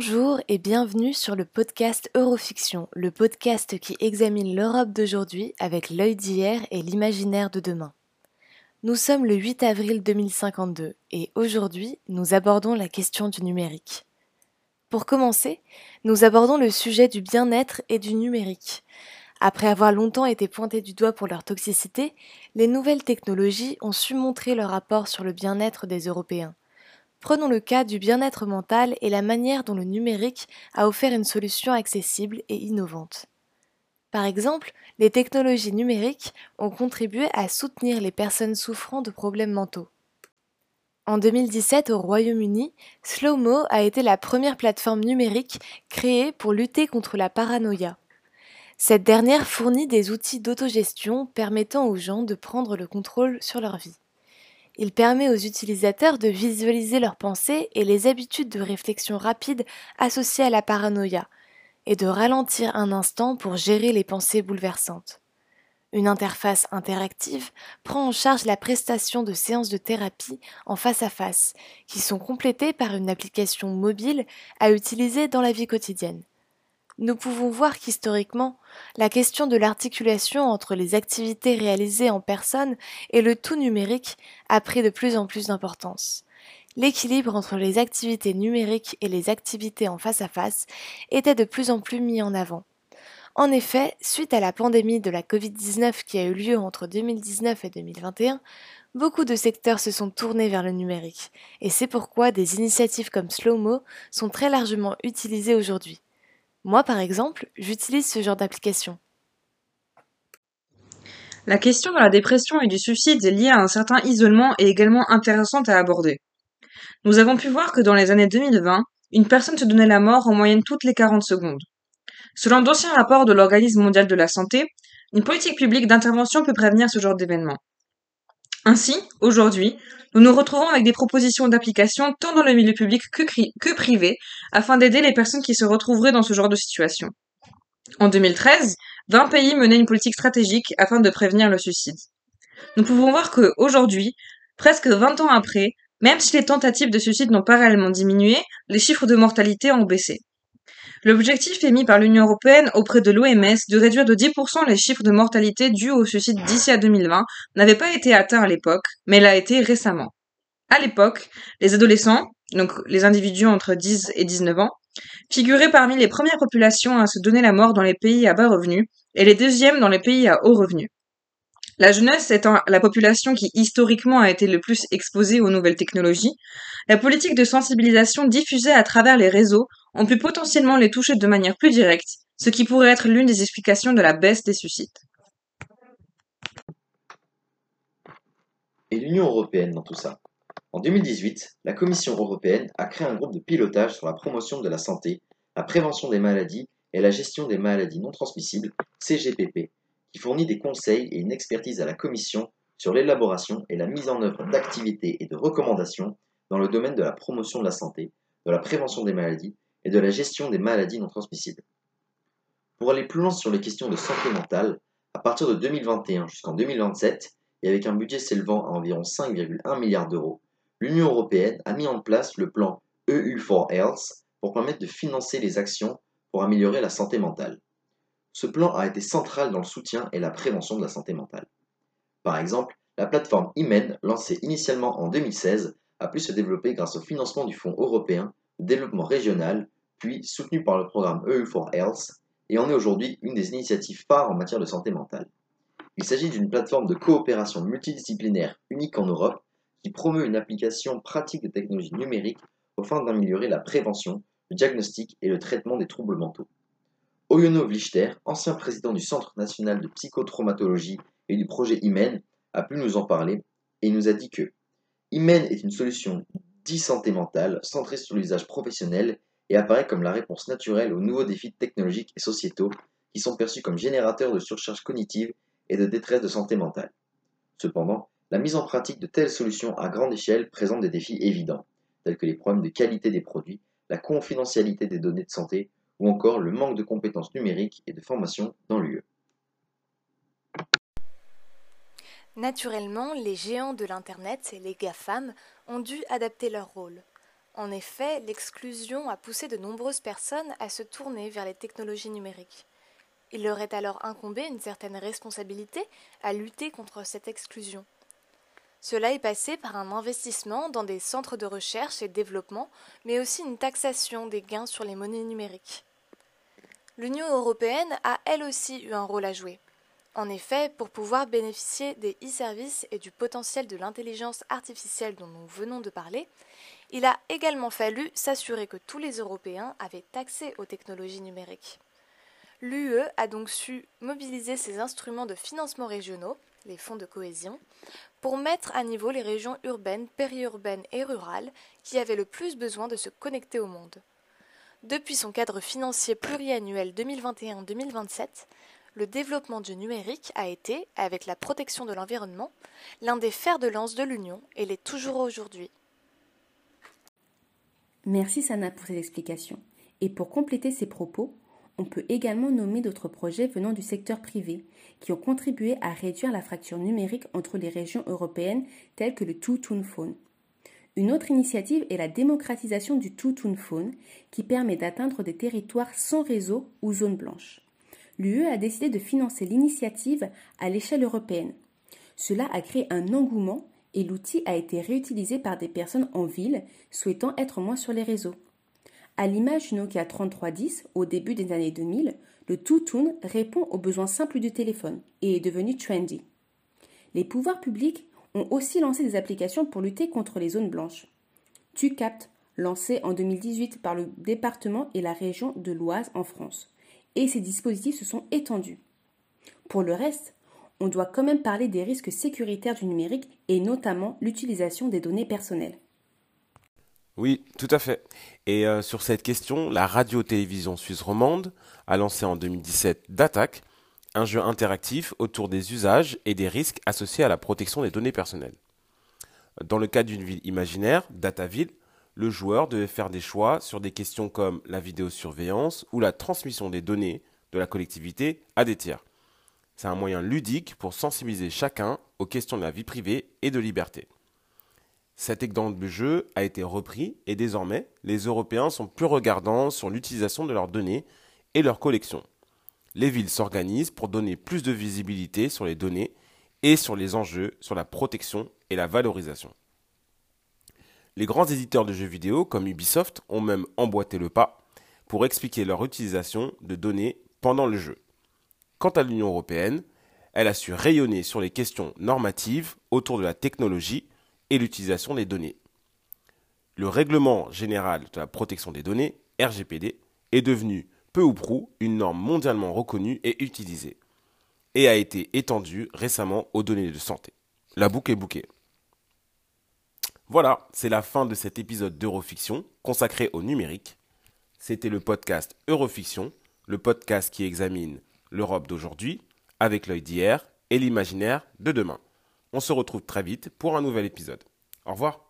Bonjour et bienvenue sur le podcast Eurofiction, le podcast qui examine l'Europe d'aujourd'hui avec l'œil d'hier et l'imaginaire de demain. Nous sommes le 8 avril 2052 et aujourd'hui nous abordons la question du numérique. Pour commencer, nous abordons le sujet du bien-être et du numérique. Après avoir longtemps été pointés du doigt pour leur toxicité, les nouvelles technologies ont su montrer leur rapport sur le bien-être des Européens. Prenons le cas du bien-être mental et la manière dont le numérique a offert une solution accessible et innovante. Par exemple, les technologies numériques ont contribué à soutenir les personnes souffrant de problèmes mentaux. En 2017, au Royaume-Uni, Slowmo a été la première plateforme numérique créée pour lutter contre la paranoïa. Cette dernière fournit des outils d'autogestion permettant aux gens de prendre le contrôle sur leur vie. Il permet aux utilisateurs de visualiser leurs pensées et les habitudes de réflexion rapide associées à la paranoïa, et de ralentir un instant pour gérer les pensées bouleversantes. Une interface interactive prend en charge la prestation de séances de thérapie en face à face, qui sont complétées par une application mobile à utiliser dans la vie quotidienne nous pouvons voir qu'historiquement, la question de l'articulation entre les activités réalisées en personne et le tout numérique a pris de plus en plus d'importance. L'équilibre entre les activités numériques et les activités en face à face était de plus en plus mis en avant. En effet, suite à la pandémie de la Covid-19 qui a eu lieu entre 2019 et 2021, beaucoup de secteurs se sont tournés vers le numérique, et c'est pourquoi des initiatives comme Slowmo sont très largement utilisées aujourd'hui. Moi, par exemple, j'utilise ce genre d'application. La question de la dépression et du suicide liée à un certain isolement est également intéressante à aborder. Nous avons pu voir que dans les années 2020, une personne se donnait la mort en moyenne toutes les 40 secondes. Selon d'anciens rapports de l'Organisme mondial de la santé, une politique publique d'intervention peut prévenir ce genre d'événement. Ainsi, aujourd'hui, nous nous retrouvons avec des propositions d'application tant dans le milieu public que, privé afin d'aider les personnes qui se retrouveraient dans ce genre de situation. En 2013, 20 pays menaient une politique stratégique afin de prévenir le suicide. Nous pouvons voir que aujourd'hui, presque 20 ans après, même si les tentatives de suicide n'ont pas réellement diminué, les chiffres de mortalité ont baissé. L'objectif émis par l'Union européenne auprès de l'OMS de réduire de 10% les chiffres de mortalité dus au suicide d'ici à 2020 n'avait pas été atteint à l'époque, mais l'a été récemment. À l'époque, les adolescents, donc les individus entre 10 et 19 ans, figuraient parmi les premières populations à se donner la mort dans les pays à bas revenus et les deuxièmes dans les pays à haut revenus. La jeunesse étant la population qui historiquement a été le plus exposée aux nouvelles technologies, la politique de sensibilisation diffusée à travers les réseaux ont pu potentiellement les toucher de manière plus directe, ce qui pourrait être l'une des explications de la baisse des suicides. Et l'Union européenne dans tout ça En 2018, la Commission européenne a créé un groupe de pilotage sur la promotion de la santé, la prévention des maladies et la gestion des maladies non transmissibles, CGPP, fournit des conseils et une expertise à la Commission sur l'élaboration et la mise en œuvre d'activités et de recommandations dans le domaine de la promotion de la santé, de la prévention des maladies et de la gestion des maladies non transmissibles. Pour aller plus loin sur les questions de santé mentale, à partir de 2021 jusqu'en 2027, et avec un budget s'élevant à environ 5,1 milliards d'euros, l'Union européenne a mis en place le plan EU4Health pour permettre de financer les actions pour améliorer la santé mentale. Ce plan a été central dans le soutien et la prévention de la santé mentale. Par exemple, la plateforme IMEN, lancée initialement en 2016, a pu se développer grâce au financement du Fonds européen de développement régional, puis soutenu par le programme EU4Health, et en est aujourd'hui une des initiatives phares en matière de santé mentale. Il s'agit d'une plateforme de coopération multidisciplinaire unique en Europe qui promeut une application pratique de technologies numériques afin d'améliorer la prévention, le diagnostic et le traitement des troubles mentaux. Oyono Vlichter, ancien président du Centre national de psychotraumatologie et du projet IMEN, a pu nous en parler et nous a dit que IMEN est une solution d'e-santé mentale centrée sur l'usage professionnel et apparaît comme la réponse naturelle aux nouveaux défis technologiques et sociétaux qui sont perçus comme générateurs de surcharge cognitive et de détresse de santé mentale. Cependant, la mise en pratique de telles solutions à grande échelle présente des défis évidents, tels que les problèmes de qualité des produits, la confidentialité des données de santé ou encore le manque de compétences numériques et de formation dans l'UE. Naturellement, les géants de l'Internet et les GAFAM ont dû adapter leur rôle. En effet, l'exclusion a poussé de nombreuses personnes à se tourner vers les technologies numériques. Il leur est alors incombé une certaine responsabilité à lutter contre cette exclusion. Cela est passé par un investissement dans des centres de recherche et développement, mais aussi une taxation des gains sur les monnaies numériques. L'Union européenne a elle aussi eu un rôle à jouer. En effet, pour pouvoir bénéficier des e-services et du potentiel de l'intelligence artificielle dont nous venons de parler, il a également fallu s'assurer que tous les Européens avaient accès aux technologies numériques. L'UE a donc su mobiliser ses instruments de financement régionaux, les fonds de cohésion, pour mettre à niveau les régions urbaines, périurbaines et rurales qui avaient le plus besoin de se connecter au monde. Depuis son cadre financier pluriannuel 2021-2027, le développement du numérique a été, avec la protection de l'environnement, l'un des fers de lance de l'Union et l'est toujours aujourd'hui. Merci Sana pour ces explications. Et pour compléter ces propos, on peut également nommer d'autres projets venant du secteur privé qui ont contribué à réduire la fracture numérique entre les régions européennes telles que le Two-Tone Phone. Une autre initiative est la démocratisation du Phone qui permet d'atteindre des territoires sans réseau ou zone blanche. L'UE a décidé de financer l'initiative à l'échelle européenne. Cela a créé un engouement et l'outil a été réutilisé par des personnes en ville souhaitant être moins sur les réseaux. À l'image du Nokia 3310 au début des années 2000, le Two-Tune répond aux besoins simples du téléphone et est devenu trendy. Les pouvoirs publics ont aussi lancé des applications pour lutter contre les zones blanches. TuCapt, lancé en 2018 par le département et la région de l'Oise en France, et ces dispositifs se sont étendus. Pour le reste, on doit quand même parler des risques sécuritaires du numérique et notamment l'utilisation des données personnelles. Oui, tout à fait. Et euh, sur cette question, la radio-télévision suisse romande a lancé en 2017 DATAC, un jeu interactif autour des usages et des risques associés à la protection des données personnelles. Dans le cas d'une ville imaginaire, Dataville, le joueur devait faire des choix sur des questions comme la vidéosurveillance ou la transmission des données de la collectivité à des tiers. C'est un moyen ludique pour sensibiliser chacun aux questions de la vie privée et de liberté. Cet exemple de jeu a été repris et désormais, les Européens sont plus regardants sur l'utilisation de leurs données et leurs collections. Les villes s'organisent pour donner plus de visibilité sur les données et sur les enjeux sur la protection et la valorisation. Les grands éditeurs de jeux vidéo comme Ubisoft ont même emboîté le pas pour expliquer leur utilisation de données pendant le jeu. Quant à l'Union européenne, elle a su rayonner sur les questions normatives autour de la technologie et l'utilisation des données. Le règlement général de la protection des données, RGPD, est devenu peu ou prou une norme mondialement reconnue et utilisée, et a été étendu récemment aux données de santé. La boucle est bouquée. Voilà, c'est la fin de cet épisode d'Eurofiction consacré au numérique. C'était le podcast Eurofiction, le podcast qui examine l'Europe d'aujourd'hui avec l'œil d'hier et l'imaginaire de demain. On se retrouve très vite pour un nouvel épisode. Au revoir.